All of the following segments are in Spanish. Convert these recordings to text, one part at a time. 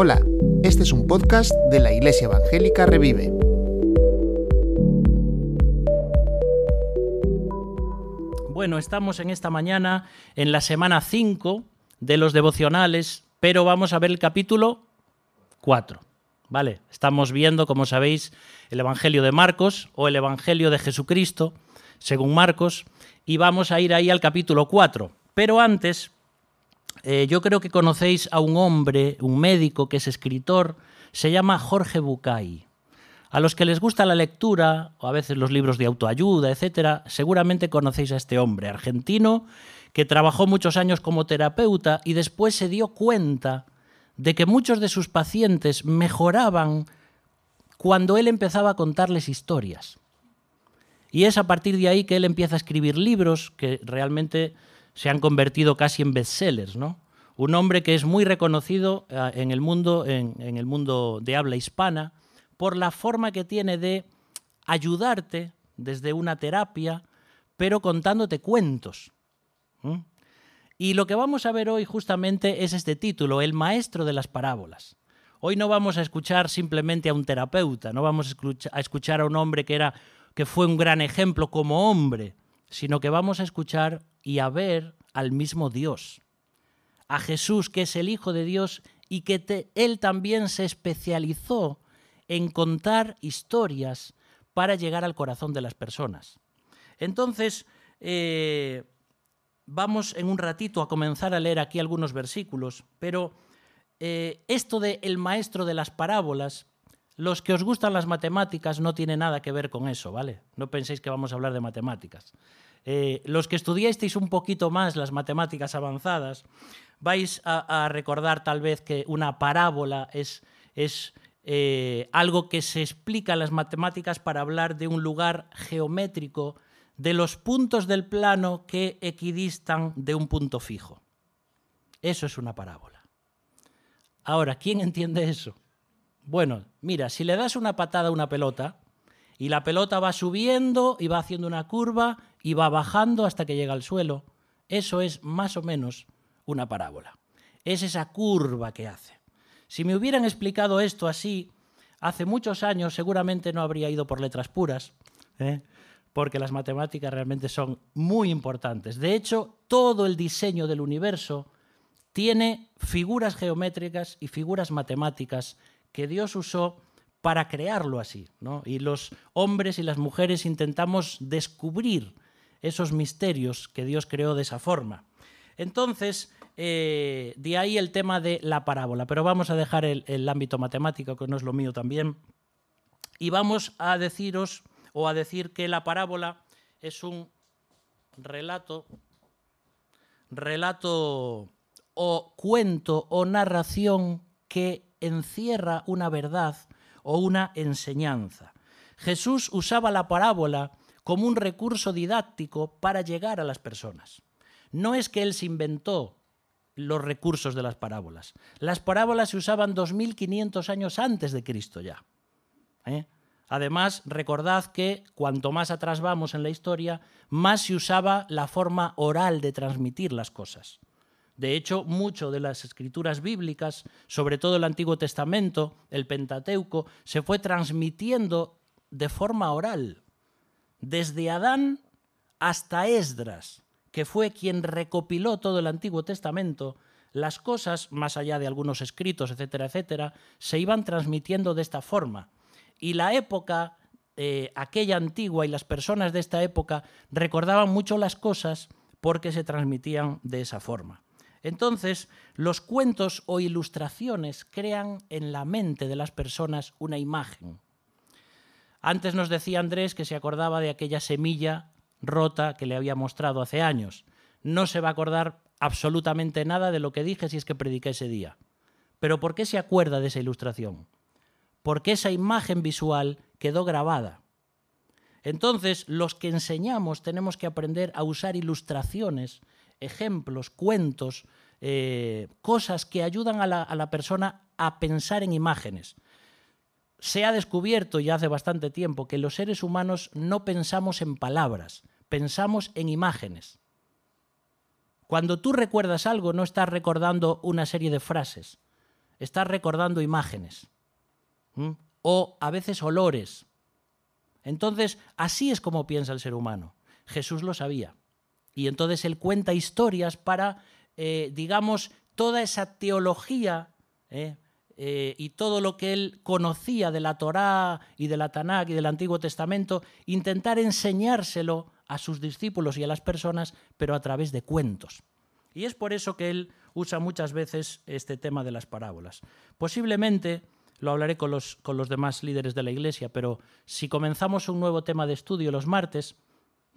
Hola, este es un podcast de la Iglesia Evangélica Revive. Bueno, estamos en esta mañana en la semana 5 de los devocionales, pero vamos a ver el capítulo 4. ¿Vale? Estamos viendo, como sabéis, el Evangelio de Marcos o el Evangelio de Jesucristo, según Marcos, y vamos a ir ahí al capítulo 4. Pero antes, eh, yo creo que conocéis a un hombre, un médico que es escritor, se llama Jorge Bucay. A los que les gusta la lectura, o a veces los libros de autoayuda, etcétera, seguramente conocéis a este hombre argentino que trabajó muchos años como terapeuta y después se dio cuenta de que muchos de sus pacientes mejoraban cuando él empezaba a contarles historias. Y es a partir de ahí que él empieza a escribir libros que realmente se han convertido casi en bestsellers, ¿no? Un hombre que es muy reconocido eh, en el mundo, en, el mundo de habla hispana, por la forma que tiene de ayudarte desde una terapia, pero contándote cuentos. Y lo que vamos a ver hoy justamente es este título, El Maestro de las Parábolas. Hoy no vamos a escuchar simplemente a un terapeuta, no vamos a escuchar a un hombre que, era, que fue un gran ejemplo como hombre, sino que vamos a escuchar y a ver al mismo Dios, a Jesús que es el Hijo de Dios y que Él también se especializó en contar historias para llegar al corazón de las personas. Entonces, eh, vamos en un ratito a comenzar a leer aquí algunos versículos, pero eh, esto de el maestro de las parábolas, los que os gustan las matemáticas no tiene nada que ver con eso, ¿vale? No penséis que vamos a hablar de matemáticas. Eh, los que estudiasteis un poquito más las matemáticas avanzadas, vais a, recordar tal vez que una parábola es, es eh, algo que se explica en las matemáticas para hablar de un lugar geométrico, de los puntos del plano que equidistan de un punto fijo. Eso es una parábola. Ahora, ¿quién entiende eso? Bueno, mira, si le das una patada a una pelota y la pelota va subiendo y va haciendo una curva y va bajando hasta que llega al suelo, eso es más o menos una parábola. Es esa curva que hace. Si me hubieran explicado esto así, hace muchos años seguramente no habría ido por letras puras, ¿eh? porque las matemáticas realmente son muy importantes. De hecho, todo el diseño del universo tiene figuras geométricas y figuras matemáticas que Dios usó para crearlo así. Y los hombres y las mujeres intentamos descubrir esos misterios que Dios creó de esa forma. Entonces, eh, de ahí el tema de la parábola, pero vamos a dejar el, ámbito matemático, que no es lo mío también, y vamos a deciros o a decir que la parábola es un relato, relato o cuento o narración que encierra una verdad o una enseñanza. Jesús usaba la parábola como un recurso didáctico para llegar a las personas. No es que él se inventó los recursos de las parábolas. Las parábolas se usaban 2500 años antes de Cristo ya. ¿eh? Además, recordad que cuanto más atrás vamos en la historia, más se usaba la forma oral de transmitir las cosas. De hecho, mucho de las escrituras bíblicas, sobre todo el Antiguo Testamento, el Pentateuco, se fue transmitiendo de forma oral, desde Adán hasta Esdras que fue quien recopiló todo el Antiguo Testamento, las cosas, más allá de algunos escritos, etcétera, etcétera, se iban transmitiendo de esta forma. Y la época, eh, aquella antigua y las personas de esta época recordaban mucho las cosas porque se transmitían de esa forma. Entonces, los cuentos o ilustraciones crean en la mente de las personas una imagen. Antes nos decía Andrés que se acordaba de aquella semilla rota que le había mostrado hace años. No se va a acordar absolutamente nada de lo que dije si es que prediqué ese día. Pero ¿por qué se acuerda de esa ilustración? Porque esa imagen visual quedó grabada. Entonces, los que enseñamos tenemos que aprender a usar ilustraciones, ejemplos, cuentos, eh, cosas que ayudan a la, a la persona a pensar en imágenes se ha descubierto ya hace bastante tiempo que los seres humanos no pensamos en palabras, pensamos en imágenes. Cuando tú recuerdas algo, no estás recordando una serie de frases, estás recordando imágenes o a veces olores. Entonces, así es como piensa el ser humano. Jesús lo sabía. Y entonces él cuenta historias para, eh, digamos, toda esa teología eh, eh, y todo lo que él conocía de la Torá y de la Tanakh y del Antiguo Testamento, intentar enseñárselo a sus discípulos y a las personas, pero a través de cuentos. Y es por eso que él usa muchas veces este tema de las parábolas. Posiblemente lo hablaré con los, con los demás líderes de la Iglesia, pero si comenzamos un nuevo tema de estudio los martes,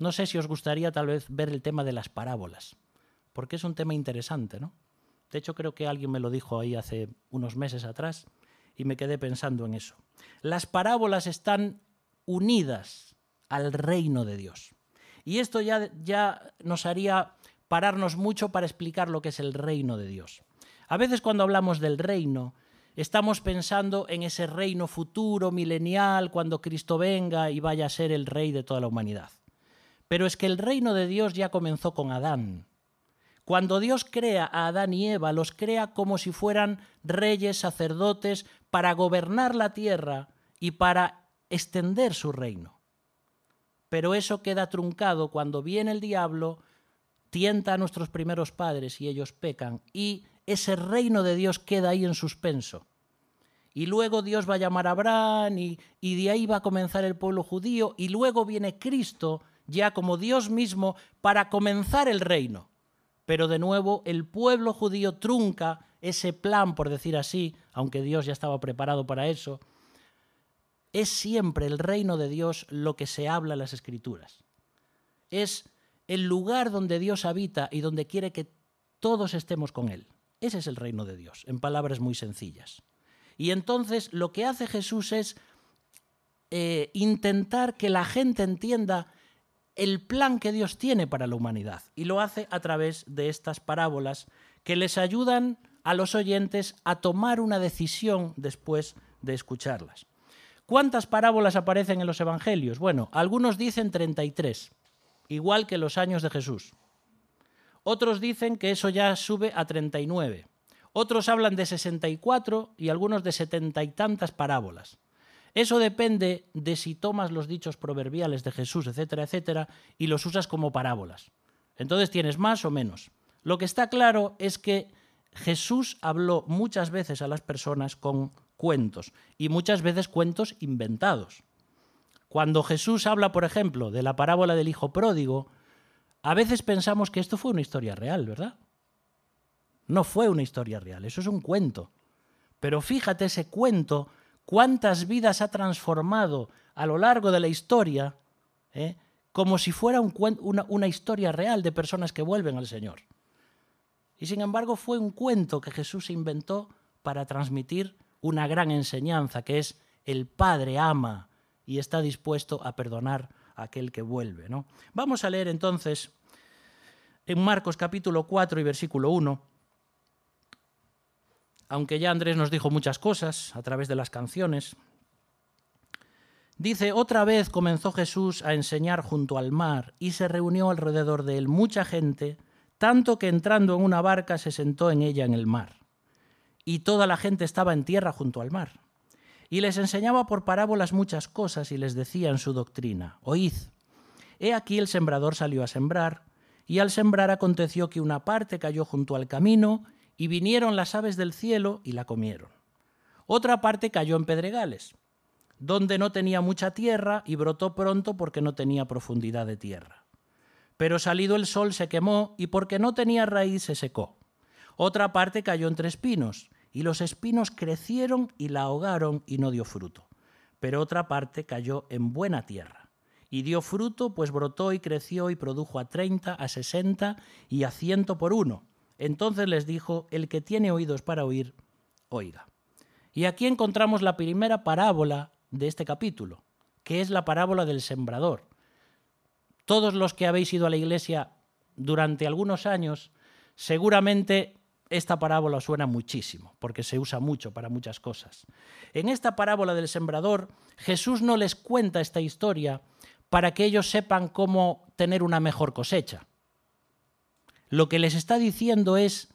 no sé si os gustaría tal vez ver el tema de las parábolas, porque es un tema interesante, ¿no? De hecho, creo que alguien me lo dijo ahí hace unos meses atrás y me quedé pensando en eso. Las parábolas están unidas al reino de Dios. Y esto ya, ya nos haría pararnos mucho para explicar lo que es el reino de Dios. A veces cuando hablamos del reino, estamos pensando en ese reino futuro, milenial, cuando Cristo venga y vaya a ser el rey de toda la humanidad. Pero es que el reino de Dios ya comenzó con Adán. Cuando Dios crea a Adán y Eva, los crea como si fueran reyes, sacerdotes, para gobernar la tierra y para extender su reino. Pero eso queda truncado cuando viene el diablo, tienta a nuestros primeros padres y ellos pecan, y ese reino de Dios queda ahí en suspenso. Y luego Dios va a llamar a Abraham y, y de ahí va a comenzar el pueblo judío y luego viene Cristo ya como Dios mismo para comenzar el reino. Pero de nuevo el pueblo judío trunca ese plan, por decir así, aunque Dios ya estaba preparado para eso. Es siempre el reino de Dios lo que se habla en las escrituras. Es el lugar donde Dios habita y donde quiere que todos estemos con Él. Ese es el reino de Dios, en palabras muy sencillas. Y entonces lo que hace Jesús es eh, intentar que la gente entienda el plan que Dios tiene para la humanidad. Y lo hace a través de estas parábolas que les ayudan a los oyentes a tomar una decisión después de escucharlas. ¿Cuántas parábolas aparecen en los Evangelios? Bueno, algunos dicen 33, igual que los años de Jesús. Otros dicen que eso ya sube a 39. Otros hablan de 64 y algunos de setenta y tantas parábolas. Eso depende de si tomas los dichos proverbiales de Jesús, etcétera, etcétera, y los usas como parábolas. Entonces tienes más o menos. Lo que está claro es que Jesús habló muchas veces a las personas con cuentos, y muchas veces cuentos inventados. Cuando Jesús habla, por ejemplo, de la parábola del Hijo Pródigo, a veces pensamos que esto fue una historia real, ¿verdad? No fue una historia real, eso es un cuento. Pero fíjate ese cuento cuántas vidas ha transformado a lo largo de la historia, ¿eh? como si fuera una, historia real de personas que vuelven al Señor. Y sin embargo fue un cuento que Jesús inventó para transmitir una gran enseñanza, que es el Padre ama y está dispuesto a perdonar a aquel que vuelve. ¿no? Vamos a leer entonces en Marcos capítulo 4 y versículo 1 aunque ya Andrés nos dijo muchas cosas a través de las canciones. Dice, otra vez comenzó Jesús a enseñar junto al mar y se reunió alrededor de él mucha gente, tanto que entrando en una barca se sentó en ella en el mar. Y toda la gente estaba en tierra junto al mar. Y les enseñaba por parábolas muchas cosas y les decía en su doctrina, oíd, he aquí el sembrador salió a sembrar, y al sembrar aconteció que una parte cayó junto al camino, y vinieron las aves del cielo y la comieron. Otra parte cayó en pedregales, donde no tenía mucha tierra y brotó pronto porque no tenía profundidad de tierra. Pero salido el sol se quemó y porque no tenía raíz se secó. Otra parte cayó entre espinos, y los espinos crecieron y la ahogaron y no dio fruto. Pero otra parte cayó en buena tierra, y dio fruto, pues brotó y creció y produjo a treinta, a sesenta y a ciento por uno. Entonces les dijo, el que tiene oídos para oír, oiga. Y aquí encontramos la primera parábola de este capítulo, que es la parábola del sembrador. Todos los que habéis ido a la iglesia durante algunos años, seguramente esta parábola suena muchísimo, porque se usa mucho para muchas cosas. En esta parábola del sembrador, Jesús no les cuenta esta historia para que ellos sepan cómo tener una mejor cosecha. Lo que les está diciendo es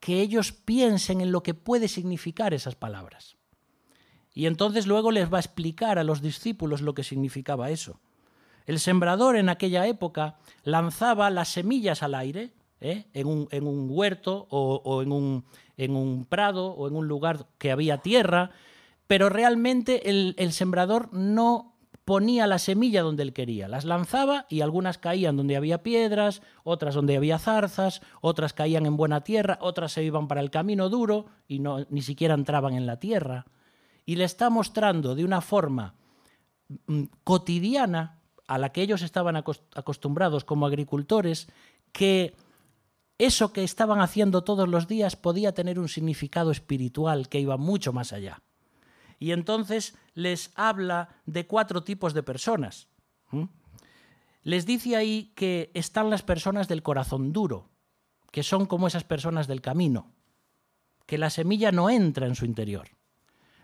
que ellos piensen en lo que puede significar esas palabras. Y entonces luego les va a explicar a los discípulos lo que significaba eso. El sembrador en aquella época lanzaba las semillas al aire, ¿eh? en, un, huerto o, en, un, en, un, prado o en un lugar que había tierra, pero realmente el, el sembrador no ponía la semilla donde él quería, las lanzaba y algunas caían donde había piedras, otras donde había zarzas, otras caían en buena tierra, otras se iban para el camino duro y no, ni siquiera entraban en la tierra. Y le está mostrando de una forma mm, cotidiana a la que ellos estaban acostumbrados como agricultores, que eso que estaban haciendo todos los días podía tener un significado espiritual que iba mucho más allá. Y entonces les habla de cuatro tipos de personas. Les dice ahí que están las personas del corazón duro, que son como esas personas del camino, que la semilla no entra en su interior.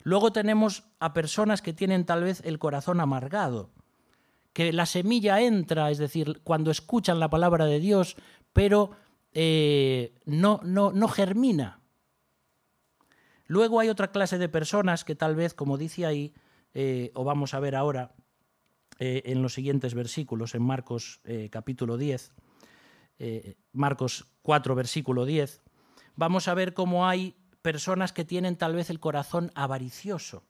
Luego tenemos a personas que tienen tal vez el corazón amargado, que la semilla entra, es decir, cuando escuchan la palabra de Dios, pero eh, no, no, no germina. Luego hay otra clase de personas que tal vez, como dice ahí, eh, o vamos a ver ahora eh, en los siguientes versículos, en Marcos capítulo 10, Marcos 4, versículo 10, vamos a ver cómo hay personas que tienen tal vez el corazón avaricioso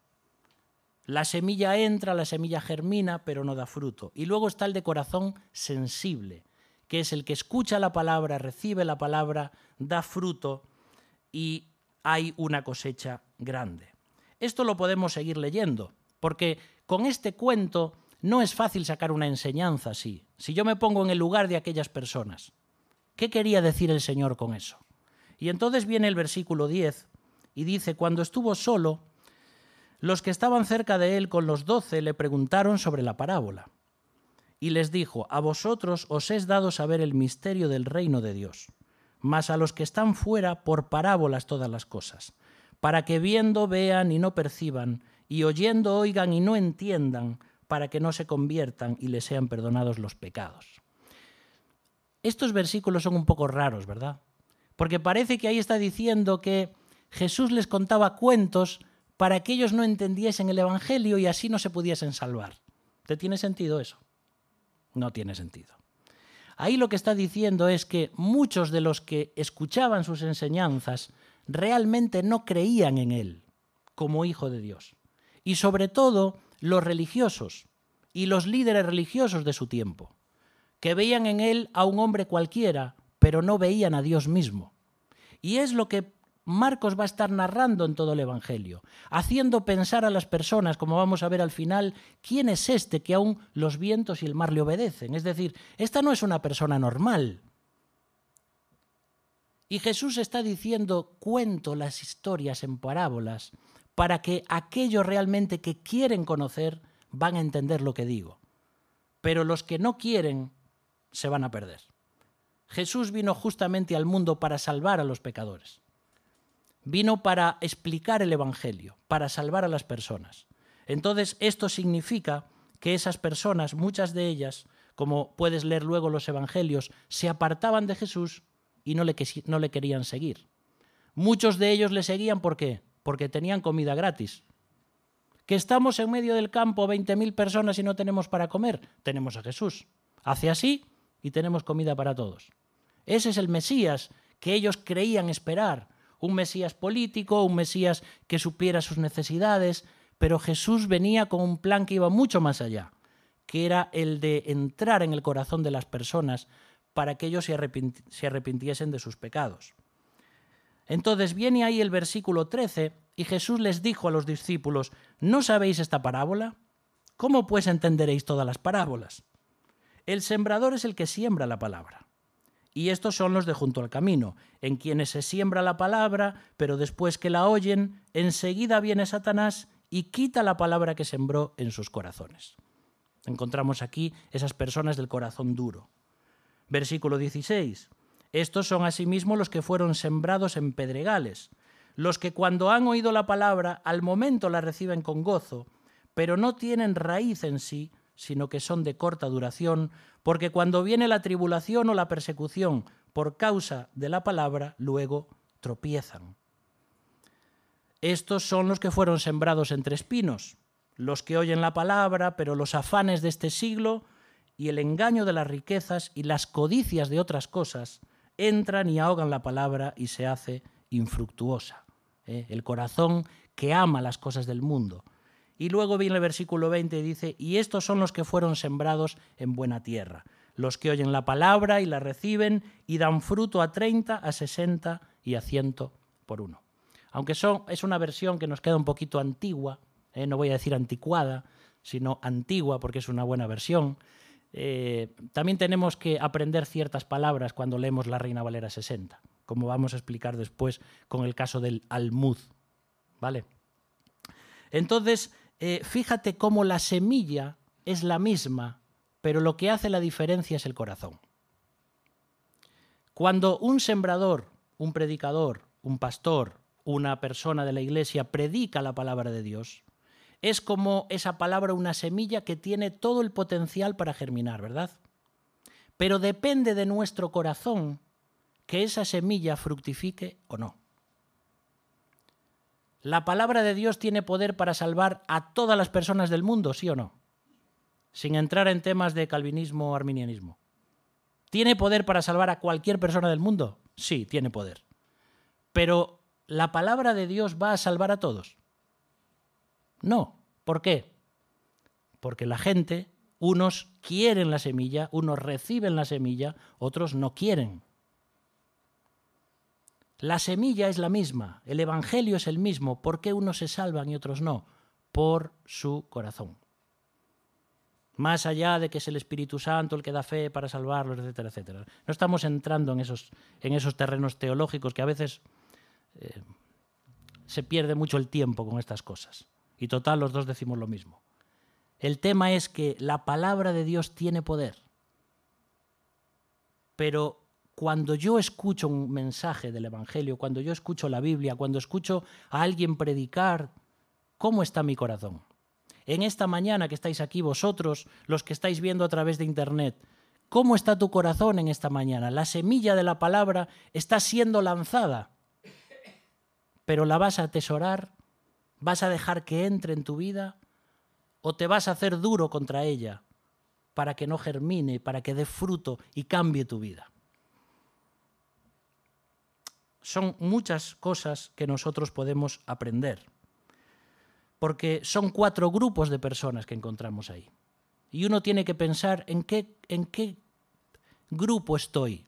la semilla entra, la semilla germina, pero no da fruto. Y luego está el de corazón sensible, que es el que escucha la palabra, recibe la palabra, da fruto y hay una cosecha grande. Esto lo podemos seguir leyendo, porque con este cuento no es fácil sacar una enseñanza así. Si yo me pongo en el lugar de aquellas personas, ¿qué quería decir el Señor con eso? Y entonces viene el versículo 10 y dice, cuando estuvo solo, los que estaban cerca de él con los doce le preguntaron sobre la parábola. Y les dijo, a vosotros os es dado saber el misterio del reino de Dios, mas a los que están fuera por parábolas todas las cosas, para que viendo vean y no perciban, y oyendo oigan y no entiendan, para que no se conviertan y les sean perdonados los pecados. Estos versículos son un poco raros, ¿verdad? Porque parece que ahí está diciendo que Jesús les contaba cuentos para que ellos no entendiesen el Evangelio y así no se pudiesen salvar. ¿Te tiene sentido eso? No tiene sentido. Ahí lo que está diciendo es que muchos de los que escuchaban sus enseñanzas realmente no creían en Él como Hijo de Dios. Y sobre todo los religiosos y los líderes religiosos de su tiempo, que veían en Él a un hombre cualquiera, pero no veían a Dios mismo. Y es lo que Marcos va a estar narrando en todo el Evangelio, haciendo pensar a las personas, como vamos a ver al final, quién es este que aún los vientos y el mar le obedecen. Es decir, esta no es una persona normal. Y Jesús está diciendo, cuento las historias en parábolas para que aquellos realmente que quieren conocer van a entender lo que digo. Pero los que no quieren se van a perder. Jesús vino justamente al mundo para salvar a los pecadores vino para explicar el Evangelio, para salvar a las personas. Entonces, esto significa que esas personas, muchas de ellas, como puedes leer luego los Evangelios, se apartaban de Jesús y no le, no le querían seguir. Muchos de ellos le seguían ¿por qué? Porque tenían comida gratis. Que estamos en medio del campo 20.000 personas y no tenemos para comer, tenemos a Jesús. Hace así y tenemos comida para todos. Ese es el Mesías que ellos creían esperar, un Mesías político, un Mesías que supiera sus necesidades, pero Jesús venía con un plan que iba mucho más allá, que era el de entrar en el corazón de las personas para que ellos se, arrepintiesen de sus pecados. Entonces viene ahí el versículo 13 y Jesús les dijo a los discípulos, ¿no sabéis esta parábola? ¿Cómo pues entenderéis todas las parábolas? El sembrador es el que siembra la palabra. Y estos son los de junto al camino, en quienes se siembra la palabra, pero después que la oyen, enseguida viene Satanás y quita la palabra que sembró en sus corazones. Encontramos aquí esas personas del corazón duro. Versículo 16. Estos son asimismo los que fueron sembrados en pedregales, los que cuando han oído la palabra al momento la reciben con gozo, pero no tienen raíz en sí, sino que son de corta duración, porque cuando viene la tribulación o la persecución por causa de la palabra, luego tropiezan. Estos son los que fueron sembrados entre espinos, los que oyen la palabra, pero los afanes de este siglo y el engaño de las riquezas y las codicias de otras cosas entran y ahogan la palabra y se hace infructuosa. ¿eh? El corazón que ama las cosas del mundo. Y luego viene el versículo 20 y dice, y estos son los que fueron sembrados en buena tierra, los que oyen la palabra y la reciben y dan fruto a 30, a 60 y a 100 por uno. Aunque son, es una versión que nos queda un poquito antigua, ¿eh? no voy a decir anticuada, sino antigua porque es una buena versión, eh, también tenemos que aprender ciertas palabras cuando leemos la Reina Valera 60, como vamos a explicar después con el caso del almud. ¿Vale? Entonces, eh, fíjate cómo la semilla es la misma, pero lo que hace la diferencia es el corazón. Cuando un sembrador, un predicador, un pastor, una persona de la iglesia predica la palabra de Dios, es como esa palabra una semilla que tiene todo el potencial para germinar, ¿verdad? Pero depende de nuestro corazón que esa semilla fructifique o no. ¿La palabra de Dios tiene poder para salvar a todas las personas del mundo, sí o no? Sin entrar en temas de calvinismo o arminianismo. ¿Tiene poder para salvar a cualquier persona del mundo? Sí, tiene poder. Pero ¿la palabra de Dios va a salvar a todos? No. ¿Por qué? Porque la gente, unos quieren la semilla, unos reciben la semilla, otros no quieren. La semilla es la misma, el Evangelio es el mismo. ¿Por qué unos se salvan y otros no? Por su corazón. Más allá de que es el Espíritu Santo el que da fe para salvarlos, etcétera, etcétera. No estamos entrando en esos, en esos terrenos teológicos que a veces eh, se pierde mucho el tiempo con estas cosas. Y total, los dos decimos lo mismo. El tema es que la palabra de Dios tiene poder. Pero cuando yo escucho un mensaje del Evangelio, cuando yo escucho la Biblia, cuando escucho a alguien predicar, ¿cómo está mi corazón? En esta mañana que estáis aquí vosotros, los que estáis viendo a través de Internet, ¿cómo está tu corazón en esta mañana? La semilla de la palabra está siendo lanzada, pero la vas a atesorar ¿Vas a dejar que entre en tu vida o te vas a hacer duro contra ella para que no germine, para que dé fruto y cambie tu vida? Son muchas cosas que nosotros podemos aprender, porque son cuatro grupos de personas que encontramos ahí. Y uno tiene que pensar en qué, en qué grupo estoy.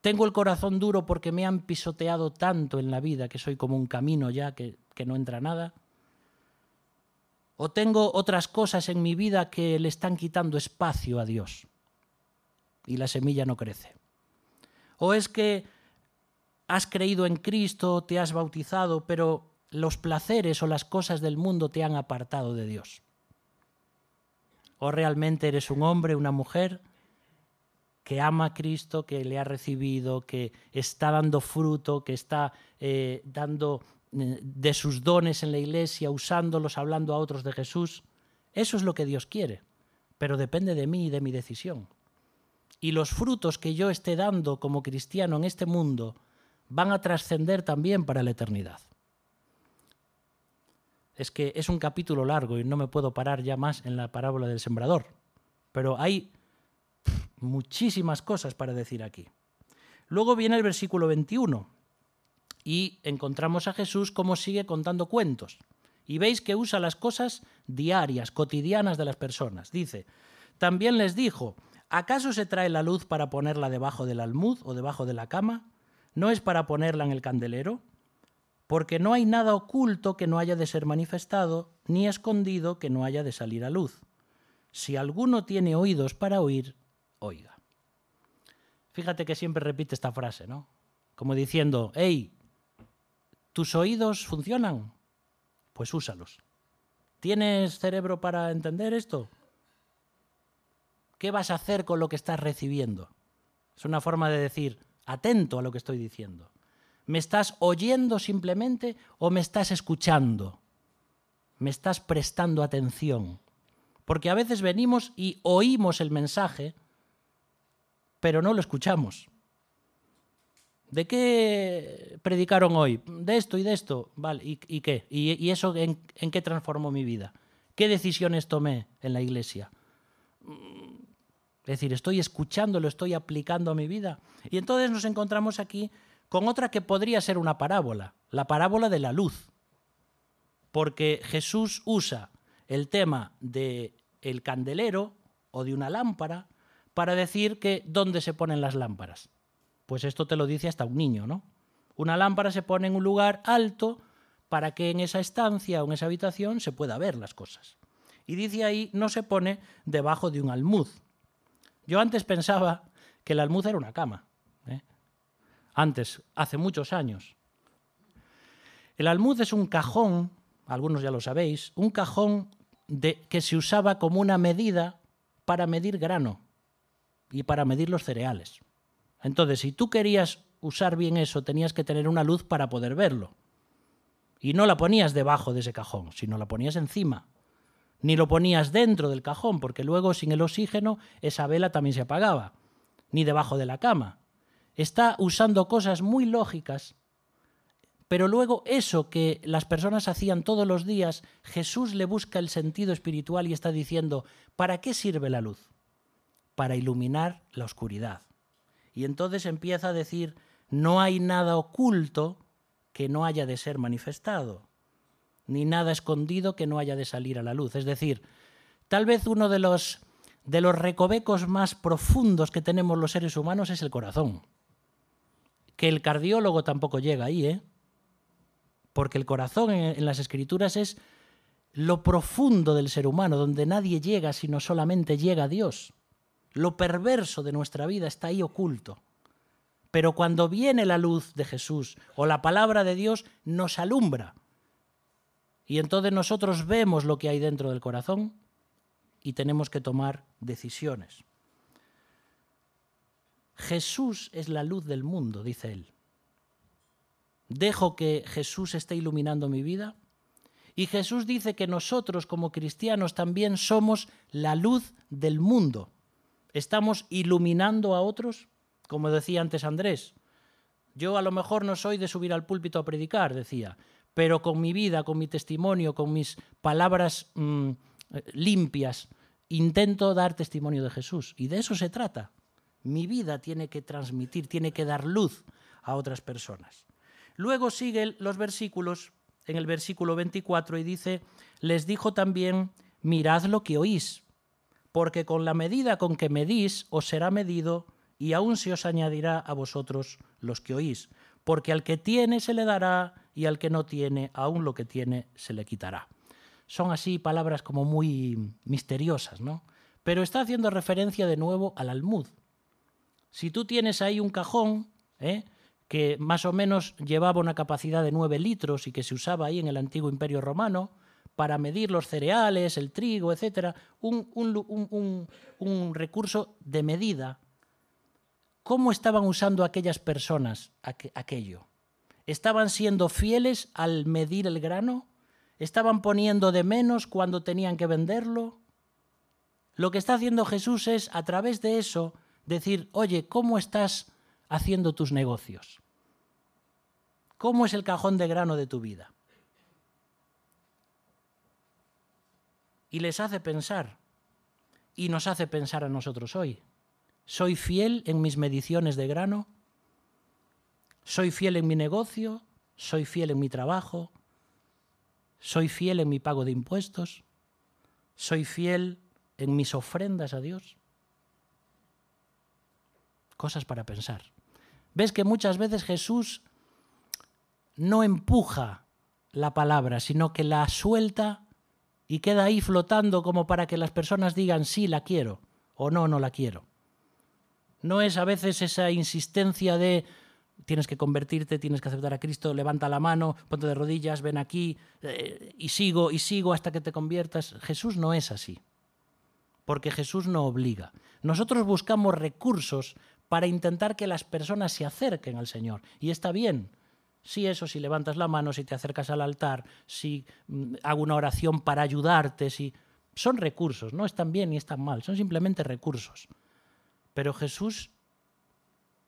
Tengo el corazón duro porque me han pisoteado tanto en la vida que soy como un camino ya que que no entra nada? ¿O tengo otras cosas en mi vida que le están quitando espacio a Dios y la semilla no crece? ¿O es que has creído en Cristo, te has bautizado, pero los placeres o las cosas del mundo te han apartado de Dios? ¿O realmente eres un hombre, una mujer que ama a Cristo, que le ha recibido, que está dando fruto, que está eh, dando de sus dones en la iglesia, usándolos, hablando a otros de Jesús. Eso es lo que Dios quiere, pero depende de mí y de mi decisión. Y los frutos que yo esté dando como cristiano en este mundo van a trascender también para la eternidad. Es que es un capítulo largo y no me puedo parar ya más en la parábola del sembrador, pero hay muchísimas cosas para decir aquí. Luego viene el versículo 21, y encontramos a Jesús como sigue contando cuentos. Y veis que usa las cosas diarias, cotidianas de las personas. Dice, también les dijo, ¿acaso se trae la luz para ponerla debajo del almud o debajo de la cama? ¿No es para ponerla en el candelero? Porque no hay nada oculto que no haya de ser manifestado, ni escondido que no haya de salir a luz. Si alguno tiene oídos para oír, oiga. Fíjate que siempre repite esta frase, ¿no? Como diciendo, hey, ¿Tus oídos funcionan? Pues úsalos. ¿Tienes cerebro para entender esto? ¿Qué vas a hacer con lo que estás recibiendo? Es una forma de decir, atento a lo que estoy diciendo. ¿Me estás oyendo simplemente o me estás escuchando? ¿Me estás prestando atención? Porque a veces venimos y oímos el mensaje, pero no lo escuchamos. ¿De qué predicaron hoy? De esto y de esto. Vale, ¿y, qué? ¿Y, y eso en, en, qué transformó mi vida? ¿Qué decisiones tomé en la iglesia? Es decir, estoy escuchando, lo estoy aplicando a mi vida. Y entonces nos encontramos aquí con otra que podría ser una parábola, la parábola de la luz. Porque Jesús usa el tema de el candelero o de una lámpara para decir que dónde se ponen las lámparas. Pues esto te lo dice hasta un niño, ¿no? Una lámpara se pone en un lugar alto para que en esa estancia o en esa habitación se pueda ver las cosas. Y dice ahí, no se pone debajo de un almud. Yo antes pensaba que el almud era una cama. ¿eh? Antes, hace muchos años. El almud es un cajón, algunos ya lo sabéis, un cajón de, que se usaba como una medida para medir grano y para medir los cereales. Entonces, si tú querías usar bien eso, tenías que tener una luz para poder verlo. Y no la ponías debajo de ese cajón, sino la ponías encima. Ni lo ponías dentro del cajón, porque luego sin el oxígeno esa vela también se apagaba. Ni debajo de la cama. Está usando cosas muy lógicas, pero luego eso que las personas hacían todos los días, Jesús le busca el sentido espiritual y está diciendo, ¿para qué sirve la luz? Para iluminar la oscuridad. Y entonces empieza a decir, no hay nada oculto que no haya de ser manifestado, ni nada escondido que no haya de salir a la luz. Es decir, tal vez uno de los, de los recovecos más profundos que tenemos los seres humanos es el corazón. Que el cardiólogo tampoco llega ahí, ¿eh? Porque el corazón en, las escrituras es lo profundo del ser humano, donde nadie llega, sino solamente llega Dios. Lo perverso de nuestra vida está ahí oculto. Pero cuando viene la luz de Jesús o la palabra de Dios, nos alumbra. Y entonces nosotros vemos lo que hay dentro del corazón y tenemos que tomar decisiones. Jesús es la luz del mundo, dice él. Dejo que Jesús esté iluminando mi vida. Y Jesús dice que nosotros como cristianos también somos la luz del mundo. ¿Estamos iluminando a otros? Como decía antes Andrés. Yo a lo mejor no soy de subir al púlpito a predicar, decía, pero con mi vida, con mi testimonio, con mis palabras mmm, limpias, intento dar testimonio de Jesús. Y de eso se trata. Mi vida tiene que transmitir, tiene que dar luz a otras personas. Luego siguen los versículos en el versículo 24 y dice, les dijo también, mirad lo que oís, porque con la medida con que medís os será medido y aún se os añadirá a vosotros los que oís, porque al que tiene se le dará y al que no tiene, aún lo que tiene se le quitará. Son así palabras como muy misteriosas, ¿no? Pero está haciendo referencia de nuevo al almud. Si tú tienes ahí un cajón, ¿eh? que más o menos llevaba una capacidad de 9 litros y que se usaba ahí en el antiguo imperio romano, para medir los cereales, el trigo, etc., un, recurso de medida. ¿Cómo estaban usando aquellas personas aquello? ¿Estaban siendo fieles al medir el grano? ¿Estaban poniendo de menos cuando tenían que venderlo? Lo que está haciendo Jesús es, a través de eso, decir, oye, ¿cómo estás haciendo tus negocios? ¿Cómo es el cajón de grano de tu vida? y les hace pensar. Y nos hace pensar a nosotros hoy. ¿Soy fiel en mis mediciones de grano? ¿Soy fiel en mi negocio? ¿Soy fiel en mi trabajo? ¿Soy fiel en mi pago de impuestos? ¿Soy fiel en mis ofrendas a Dios? Cosas para pensar. ¿Ves que muchas veces Jesús no empuja la palabra, sino que la suelta y queda ahí flotando como para que las personas digan sí, la quiero o no, no la quiero. No es a veces esa insistencia de tienes que convertirte, tienes que aceptar a Cristo, levanta la mano, ponte de rodillas, ven aquí eh, y sigo y sigo hasta que te conviertas. Jesús no es así, porque Jesús no obliga. Nosotros buscamos recursos para intentar que las personas se acerquen al Señor y está bien, si eso, si levantas la mano, si te acercas al altar, si mm, hago una oración para ayudarte, si son recursos, no están bien ni están mal, son simplemente recursos. Pero Jesús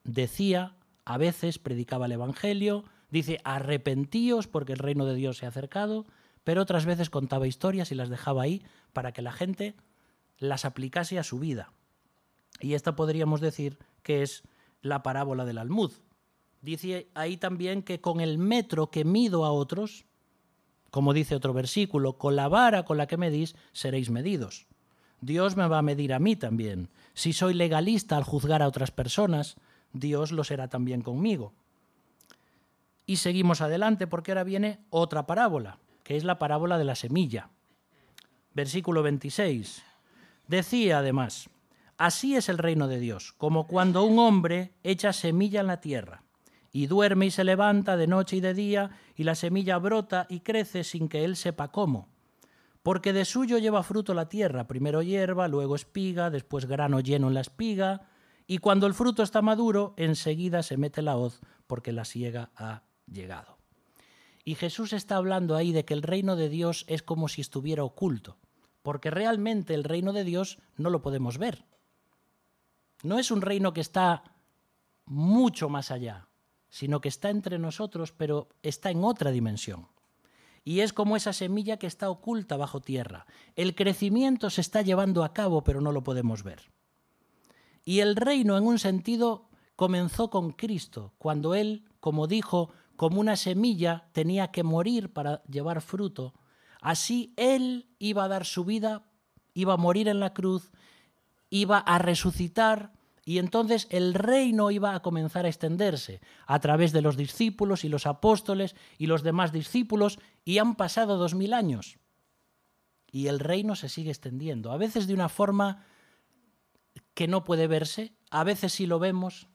decía a veces predicaba el Evangelio, dice arrepentíos porque el reino de Dios se ha acercado, pero otras veces contaba historias y las dejaba ahí para que la gente las aplicase a su vida. Y esta podríamos decir que es la parábola del almud. Dice ahí también que con el metro que mido a otros, como dice otro versículo, con la vara con la que medís seréis medidos. Dios me va a medir a mí también. Si soy legalista al juzgar a otras personas, Dios lo será también conmigo. Y seguimos adelante porque ahora viene otra parábola, que es la parábola de la semilla. Versículo 26. Decía además, así es el reino de Dios, como cuando un hombre echa semilla en la tierra, y duerme y se levanta de noche y de día, y la semilla brota y crece sin que él sepa cómo. Porque de suyo lleva fruto la tierra, primero hierba, luego espiga, después grano lleno en la espiga, y cuando el fruto está maduro, enseguida se mete la hoz, porque la siega ha llegado. Y Jesús está hablando ahí de que el reino de Dios es como si estuviera oculto, porque realmente el reino de Dios no lo podemos ver. No es un reino que está mucho más allá, sino que está entre nosotros, pero está en otra dimensión. Y es como esa semilla que está oculta bajo tierra. El crecimiento se está llevando a cabo, pero no lo podemos ver. Y el reino, en un sentido, comenzó con Cristo, cuando Él, como dijo, como una semilla tenía que morir para llevar fruto, así Él iba a dar su vida, iba a morir en la cruz, iba a resucitar y entonces el reino iba a comenzar a extenderse a través de los discípulos y los apóstoles y los demás discípulos y han pasado dos mil años. Y el reino se sigue extendiendo, a veces de una forma que no puede verse, a veces sí lo vemos,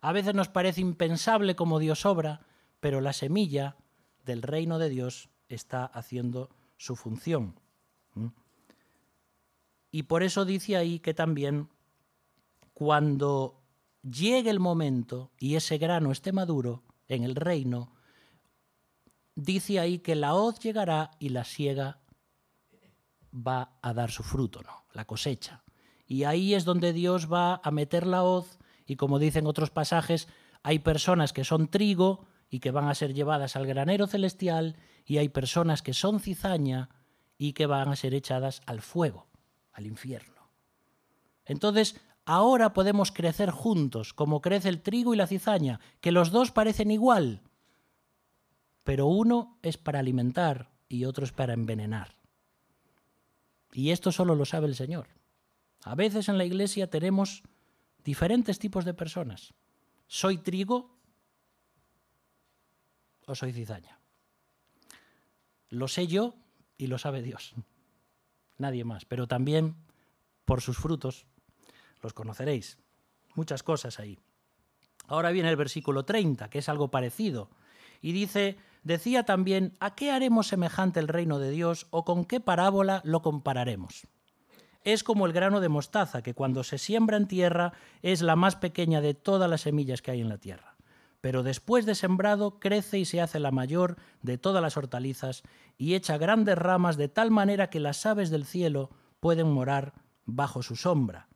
a veces nos parece impensable como Dios obra, pero la semilla del reino de Dios está haciendo su función. Y por eso dice ahí que también cuando llegue el momento y ese grano esté maduro en el reino, dice ahí que la hoz llegará y la siega va a dar su fruto, ¿no? La cosecha. Y ahí es donde Dios va a meter la hoz y como dicen otros pasajes, hay personas que son trigo y que van a ser llevadas al granero celestial y hay personas que son cizaña y que van a ser echadas al fuego, al infierno. Entonces, ahora podemos crecer juntos, como crece el trigo y la cizaña, que los dos parecen igual, pero uno es para alimentar y otro es para envenenar. Y esto solo lo sabe el Señor. A veces en la iglesia tenemos diferentes tipos de personas. Soy trigo o soy cizaña. Lo sé yo y lo sabe Dios. Nadie más. Pero también por sus frutos los conoceréis. Muchas cosas ahí. Ahora viene el versículo 30, que es algo parecido. Y dice, decía también, ¿a qué haremos semejante el reino de Dios o con qué parábola lo compararemos? Es como el grano de mostaza, que cuando se siembra en tierra es la más pequeña de todas las semillas que hay en la tierra. Pero después de sembrado crece y se hace la mayor de todas las hortalizas y echa grandes ramas de tal manera que las aves del cielo pueden morar bajo su sombra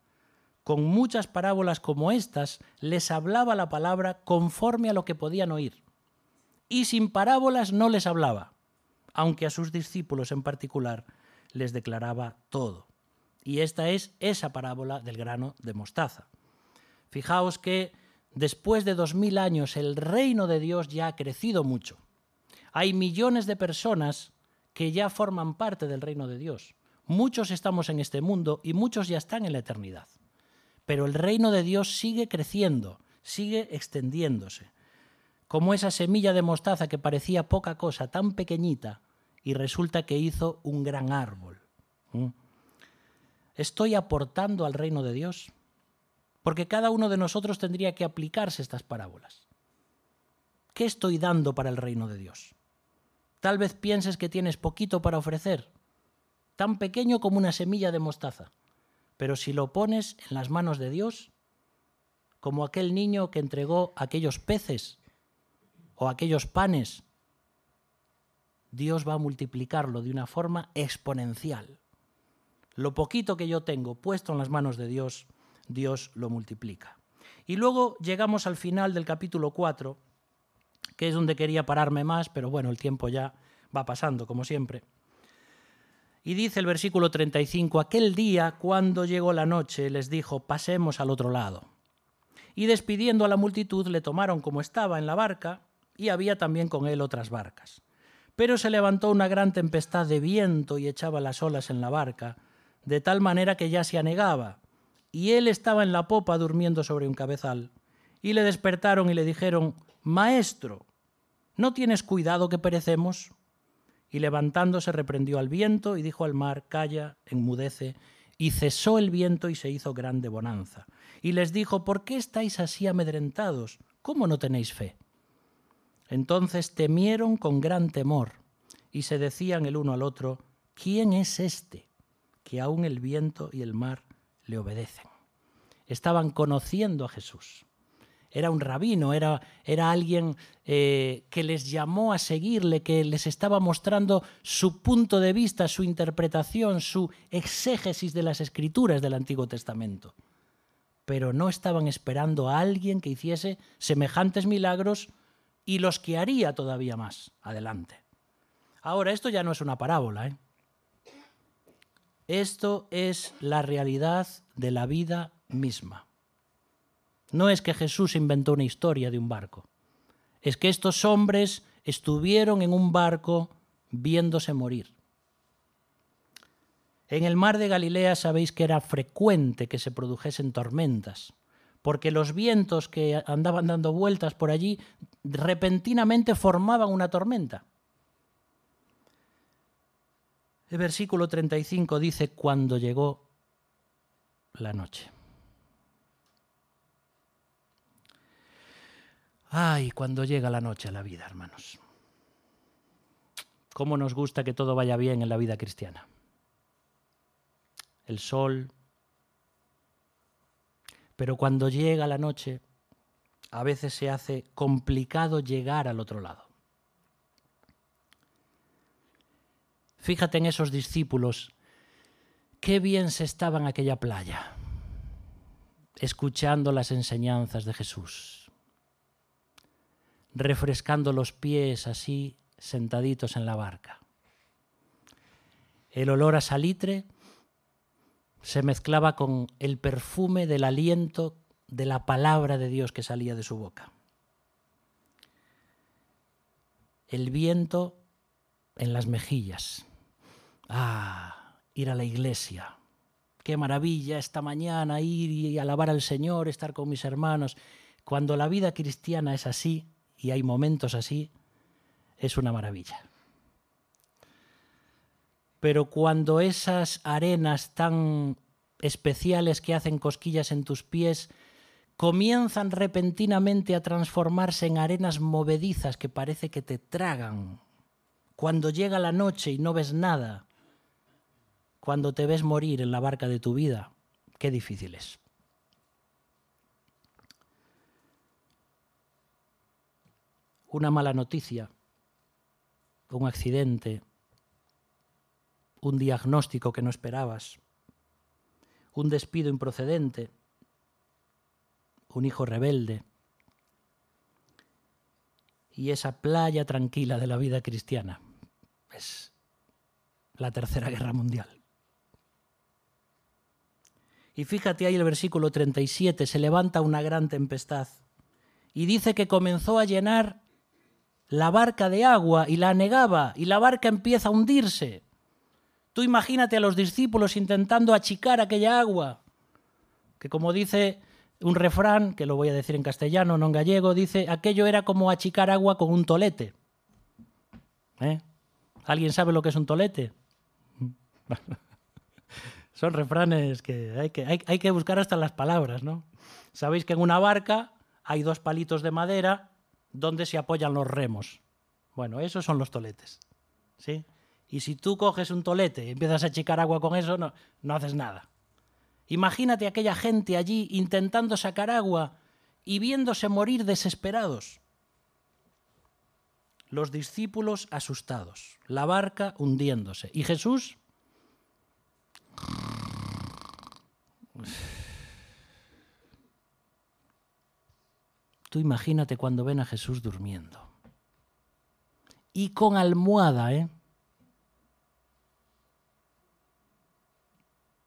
con muchas parábolas como estas, les hablaba la palabra conforme a lo que podían oír. Y sin parábolas no les hablaba, aunque a sus discípulos en particular les declaraba todo. Y esta es esa parábola del grano de mostaza. Fijaos que después de dos mil años el reino de Dios ya ha crecido mucho. Hay millones de personas que ya forman parte del reino de Dios. Muchos estamos en este mundo y muchos ya están en la eternidad pero el reino de Dios sigue creciendo, sigue extendiéndose. Como esa semilla de mostaza que parecía poca cosa, tan pequeñita, y resulta que hizo un gran árbol. ¿Mm? ¿Estoy aportando al reino de Dios? Porque cada uno de nosotros tendría que aplicarse estas parábolas. ¿Qué estoy dando para el reino de Dios? Tal vez pienses que tienes poquito para ofrecer, tan pequeño como una semilla de mostaza. Pero si lo pones en las manos de Dios, como aquel niño que entregó aquellos peces o aquellos panes, Dios va a multiplicarlo de una forma exponencial. Lo poquito que yo tengo puesto en las manos de Dios, Dios lo multiplica. Y luego llegamos al final del capítulo 4, que es donde quería pararme más, pero bueno, el tiempo ya va pasando, como siempre. Y dice el versículo 35, aquel día, cuando llegó la noche, les dijo, pasemos al otro lado. Y despidiendo a la multitud, le tomaron como estaba en la barca, y había también con él otras barcas. Pero se levantó una gran tempestad de viento y echaba las olas en la barca, de tal manera que ya se anegaba, y él estaba en la popa durmiendo sobre un cabezal. Y le despertaron y le dijeron, Maestro, ¿no tienes cuidado que perecemos? y levantándose reprendió al viento y dijo al mar, Calla, enmudece, y cesó el viento y se hizo grande bonanza. Y les dijo, ¿por qué estáis así amedrentados? ¿Cómo no tenéis fe? Entonces temieron con gran temor y se decían el uno al otro, ¿quién es este que aun el viento y el mar le obedecen? Estaban conociendo a Jesús era un rabino, era, era alguien eh, que les llamó a seguirle, que les estaba mostrando su punto de vista, su interpretación, su exégesis de las escrituras del Antiguo Testamento. Pero no estaban esperando a alguien que hiciese semejantes milagros y los que haría todavía más adelante. Ahora, esto ya no es una parábola. ¿eh? Esto es la realidad de la vida misma. No es que Jesús inventó una historia de un barco. Es que estos hombres estuvieron en un barco viéndose morir. En el mar de Galilea sabéis que era frecuente que se produjesen tormentas, porque los vientos que andaban dando vueltas por allí repentinamente formaban una tormenta. El versículo 35 dice, cuando llegó la noche. Ay, cuando llega la noche a la vida, hermanos. ¿Cómo nos gusta que todo vaya bien en la vida cristiana? El sol. Pero cuando llega la noche, a veces se hace complicado llegar al otro lado. Fíjate en esos discípulos, qué bien se estaban en aquella playa, escuchando las enseñanzas de Jesús refrescando los pies así sentaditos en la barca. El olor a salitre se mezclaba con el perfume del aliento de la palabra de Dios que salía de su boca. El viento en las mejillas. Ah, ir a la iglesia. Qué maravilla esta mañana ir y alabar al Señor, estar con mis hermanos. Cuando la vida cristiana es así, y hay momentos así, es una maravilla. Pero cuando esas arenas tan especiales que hacen cosquillas en tus pies comienzan repentinamente a transformarse en arenas movedizas que parece que te tragan, cuando llega la noche y no ves nada, cuando te ves morir en la barca de tu vida, qué difícil es. una mala noticia, un accidente, un diagnóstico que no esperabas, un despido improcedente, un hijo rebelde y esa playa tranquila de la vida cristiana. Es la Tercera Guerra Mundial. Y fíjate ahí el versículo 37, se levanta una gran tempestad y dice que comenzó a llenar la barca de agua y la anegaba y la barca empieza a hundirse. Tú imagínate a los discípulos intentando achicar aquella agua, que como dice un refrán, que lo voy a decir en castellano, no en gallego, dice, aquello era como achicar agua con un tolete. ¿Eh? ¿Alguien sabe lo que es un tolete? Son refranes que hay, que hay que buscar hasta las palabras, ¿no? Sabéis que en una barca hay dos palitos de madera ¿Dónde se apoyan los remos. Bueno, esos son los toletes. ¿sí? Y si tú coges un tolete y empiezas a achicar agua con eso, no, no haces nada. Imagínate aquella gente allí intentando sacar agua y viéndose morir desesperados. Los discípulos asustados, la barca hundiéndose. ¿Y Jesús? Tú imagínate cuando ven a Jesús durmiendo. Y con almohada, ¿eh?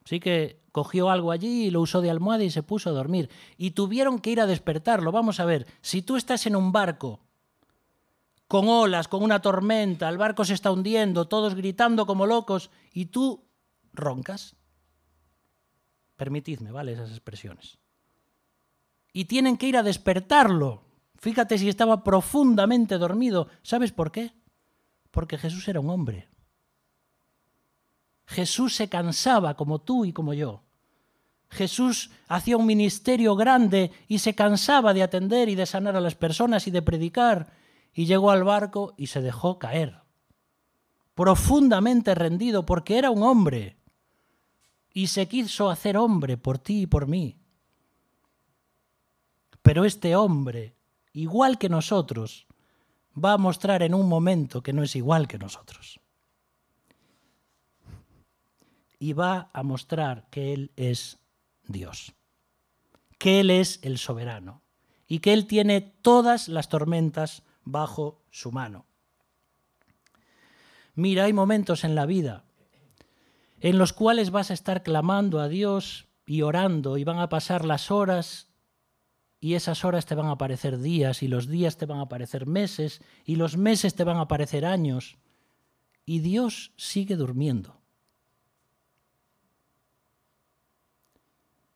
Sí que cogió algo allí y lo usó de almohada y se puso a dormir. Y tuvieron que ir a despertarlo. Vamos a ver, si tú estás en un barco con olas, con una tormenta, el barco se está hundiendo, todos gritando como locos, y tú roncas. Permitidme, ¿vale? Esas expresiones. Y tienen que ir a despertarlo. Fíjate si estaba profundamente dormido. ¿Sabes por qué? Porque Jesús era un hombre. Jesús se cansaba como tú y como yo. Jesús hacía un ministerio grande y se cansaba de atender y de sanar a las personas y de predicar. Y llegó al barco y se dejó caer. Profundamente rendido porque era un hombre. Y se quiso hacer hombre por ti y por mí. Pero este hombre, igual que nosotros, va a mostrar en un momento que no es igual que nosotros y va a mostrar que Él es Dios, que Él es el soberano y que Él tiene todas las tormentas bajo su mano. Mira, hay momentos en la vida en los cuales vas a estar clamando a Dios y orando y van a pasar las horas y esas horas te van a parecer días y los días te van a parecer meses y los meses te van a parecer años y Dios sigue durmiendo.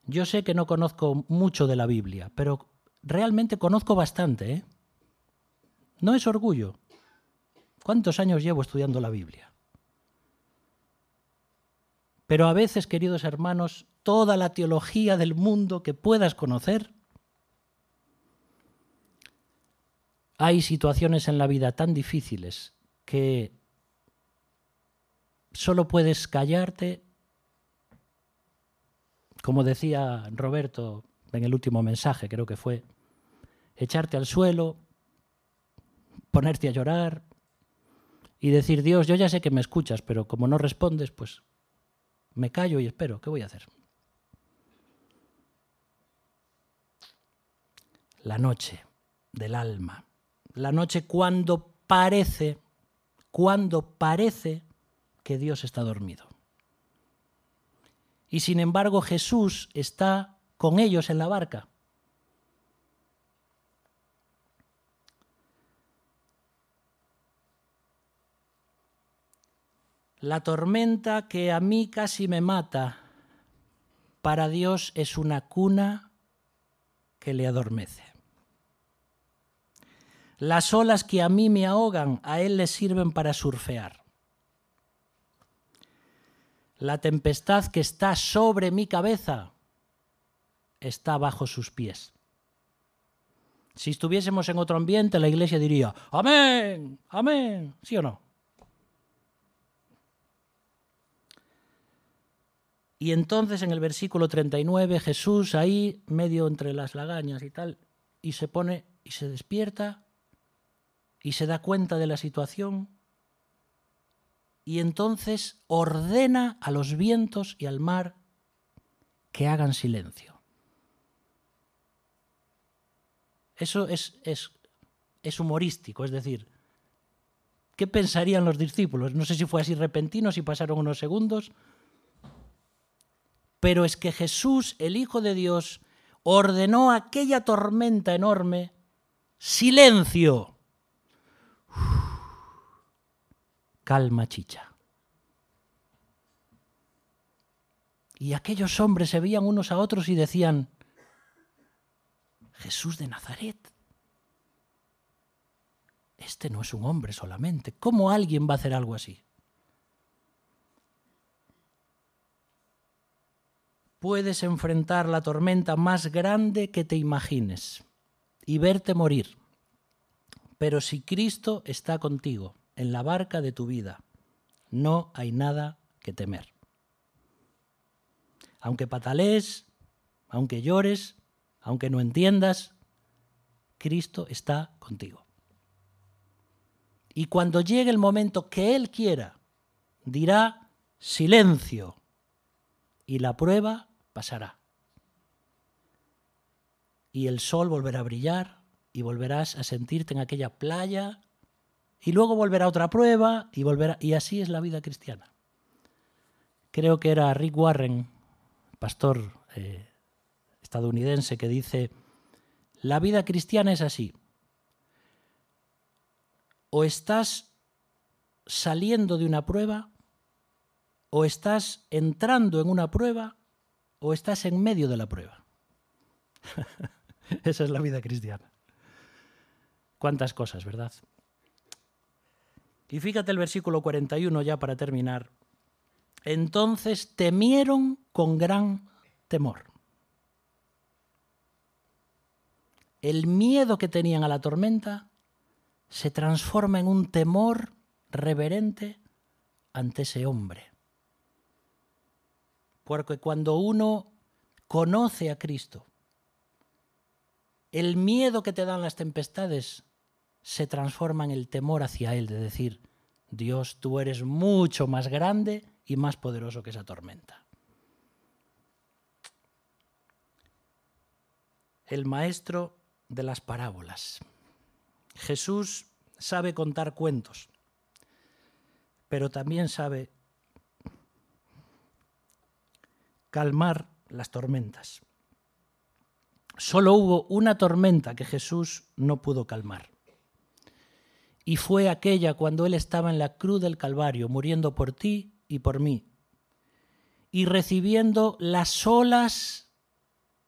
Yo sé que no conozco mucho de la Biblia, pero realmente conozco bastante. ¿eh? No es orgullo. ¿Cuántos años llevo estudiando la Biblia? Pero a veces, queridos hermanos, toda la teología del mundo que puedas conocer, hay situaciones en la vida tan difíciles que solo puedes callarte como decía Roberto en el último mensaje, creo que fue, echarte al suelo, ponerte a llorar y decir, Dios, yo ya sé que me escuchas, pero como no respondes, pues me callo y espero, ¿qué voy a hacer? La noche del alma, la noche cuando parece, cuando parece que Dios está dormido. Y sin embargo Jesús está con ellos en la barca. La tormenta que a mí casi me mata, para Dios es una cuna que le adormece. Las olas que a mí me ahogan, a Él le sirven para surfear la tempestad que está sobre mi cabeza está bajo sus pies. Si estuviésemos en otro ambiente, la iglesia diría, amén, amén, ¿sí o no? Y entonces en el versículo 39 Jesús ahí, medio entre las lagañas y tal, y se pone y se despierta y se da cuenta de la situación y entonces ordena a los vientos y al mar que hagan silencio. Eso es, es, es, humorístico, es decir, ¿qué pensarían los discípulos? No sé si fue así repentino, si pasaron unos segundos, pero es que Jesús, el Hijo de Dios, ordenó aquella tormenta enorme, silencio. calma chicha. Y aquellos hombres se veían unos a otros y decían, Jesús de Nazaret, este no es un hombre solamente, ¿cómo alguien va a hacer algo así? Puedes enfrentar la tormenta más grande que te imagines y verte morir, pero si Cristo está contigo, en la barca de tu vida. No hay nada que temer. Aunque patalees, aunque llores, aunque no entiendas, Cristo está contigo. Y cuando llegue el momento que Él quiera, dirá silencio y la prueba pasará. Y el sol volverá a brillar y volverás a sentirte en aquella playa y luego volverá otra prueba y volverá y así es la vida cristiana. Creo que era Rick Warren, pastor eh, estadounidense, que dice, la vida cristiana es así. O estás saliendo de una prueba, o estás entrando en una prueba, o estás en medio de la prueba. Esa es la vida cristiana. Cuántas cosas, ¿verdad? Y fíjate el versículo 41 ya para terminar. Entonces temieron con gran temor. El miedo que tenían a la tormenta se transforma en un temor reverente ante ese hombre. Porque cuando uno conoce a Cristo, el miedo que te dan las tempestades se transforma en el temor hacia Él, de decir, Dios, tú eres mucho más grande y más poderoso que esa tormenta. El maestro de las parábolas. Jesús sabe contar cuentos, pero también sabe calmar las tormentas. Solo hubo una tormenta que Jesús no pudo calmar. Y fue aquella cuando Él estaba en la cruz del Calvario, muriendo por ti y por mí, y recibiendo las olas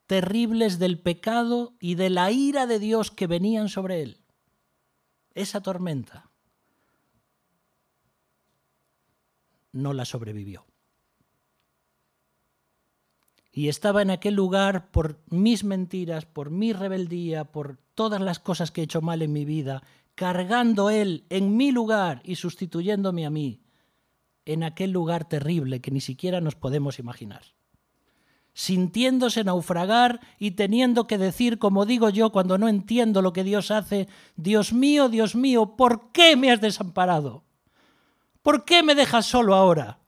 terribles del pecado y de la ira de Dios que venían sobre Él. Esa tormenta no la sobrevivió y estaba en aquel lugar por mis mentiras, por mi rebeldía, por todas las cosas que he hecho mal en mi vida, cargando Él en mi lugar y sustituyéndome a mí, en aquel lugar terrible que ni siquiera nos podemos imaginar. Sintiéndose naufragar y teniendo que decir, como digo yo cuando no entiendo lo que Dios hace, Dios mío, Dios mío, ¿por qué me has desamparado? ¿Por qué me dejas solo ahora?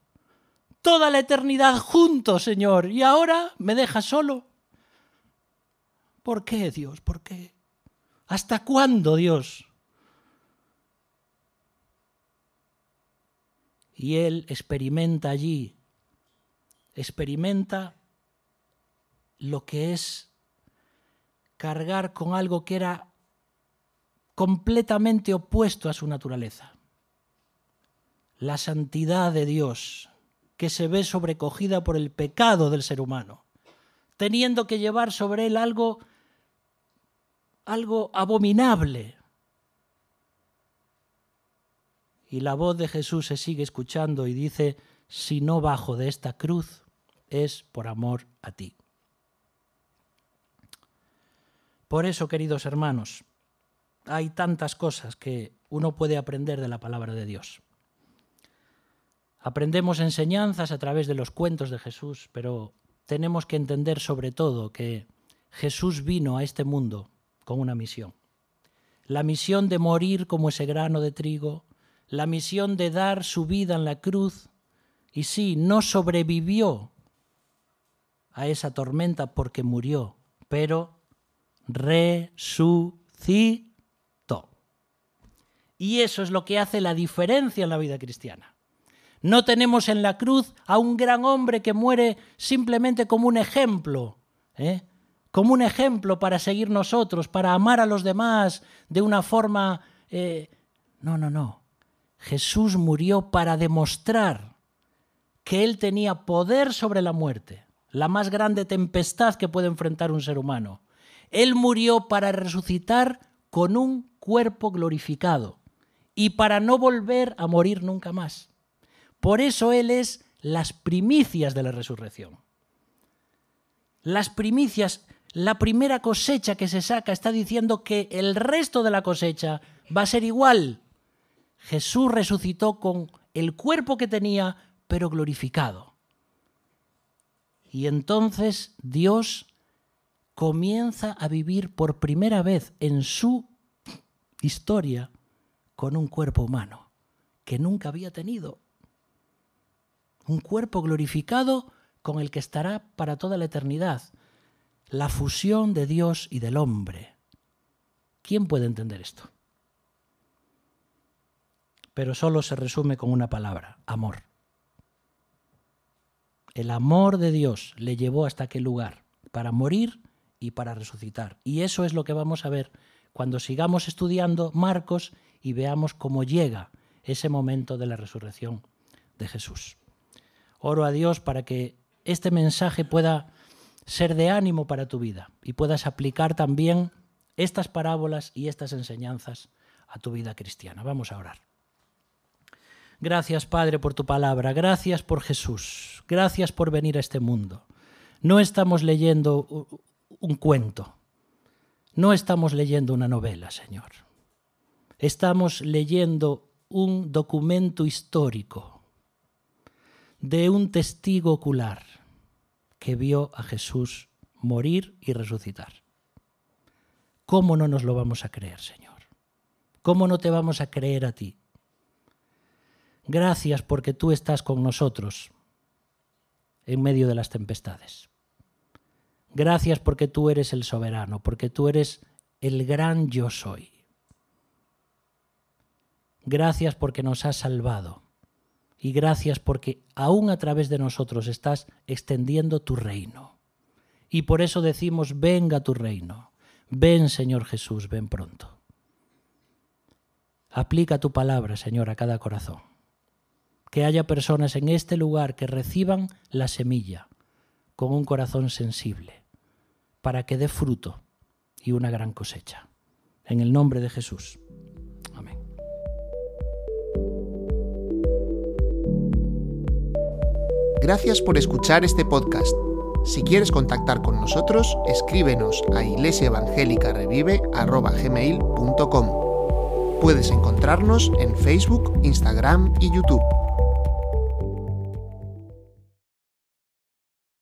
Toda la eternidad juntos, Señor, y ahora me dejas solo. ¿Por qué, Dios? ¿Por qué? ¿Hasta cuándo, Dios? Y él experimenta allí, experimenta lo que es cargar con algo que era completamente opuesto a su naturaleza. La santidad de Dios, que se ve sobrecogida por el pecado del ser humano, teniendo que llevar sobre él algo algo abominable. Y la voz de Jesús se sigue escuchando y dice, si no bajo de esta cruz, es por amor a ti. Por eso, queridos hermanos, hay tantas cosas que uno puede aprender de la palabra de Dios. Aprendemos enseñanzas a través de los cuentos de Jesús, pero tenemos que entender sobre todo que Jesús vino a este mundo con una misión. La misión de morir como ese grano de trigo, la misión de dar su vida en la cruz, y sí, no sobrevivió a esa tormenta porque murió, pero resucitó. Y eso es lo que hace la diferencia en la vida cristiana. No tenemos en la cruz a un gran hombre que muere simplemente como un ejemplo, ¿eh? como un ejemplo para seguir nosotros, para amar a los demás de una forma... Eh, no, no, no. Jesús murió para demostrar que Él tenía poder sobre la muerte, la más grande tempestad que puede enfrentar un ser humano. Él murió para resucitar con un cuerpo glorificado y para no volver a morir nunca más. Por eso Él es las primicias de la resurrección. Las primicias, la primera cosecha que se saca está diciendo que el resto de la cosecha va a ser igual. Jesús resucitó con el cuerpo que tenía, pero glorificado. Y entonces Dios comienza a vivir por primera vez en su historia con un cuerpo humano que nunca había tenido un cuerpo glorificado con el que estará para toda la eternidad. La fusión de Dios y del hombre. ¿Quién puede entender esto? Pero solo se resume con una palabra, amor. El amor de Dios le llevó hasta aquel lugar para morir y para resucitar. Y eso es lo que vamos a ver cuando sigamos estudiando Marcos y veamos cómo llega ese momento de la resurrección de Jesús. Oro a Dios para que este mensaje pueda ser de ánimo para tu vida y puedas aplicar también estas parábolas y estas enseñanzas a tu vida cristiana. Vamos a orar. Gracias, Padre, por tu palabra. Gracias por Jesús. Gracias por venir a este mundo. No estamos leyendo un cuento. No estamos leyendo una novela, Señor. Estamos leyendo un documento histórico de un testigo ocular que vio a Jesús morir y resucitar. ¿Cómo no nos lo vamos a creer, Señor? ¿Cómo no te vamos a creer a ti? Gracias porque tú estás con nosotros en medio de las tempestades. Gracias porque tú eres el soberano, porque tú eres el gran yo soy. Gracias porque nos has salvado. Y gracias porque aún a través de nosotros estás extendiendo tu reino. Y por eso decimos, venga tu reino. Ven Señor Jesús, ven pronto. Aplica tu palabra, Señor, a cada corazón. Que haya personas en este lugar que reciban la semilla con un corazón sensible, para que dé fruto y una gran cosecha. En el nombre de Jesús. Gracias por escuchar este podcast. Si quieres contactar con nosotros, escríbenos a iglesiaevangelicarevive.com. Puedes encontrarnos en Facebook, Instagram y YouTube.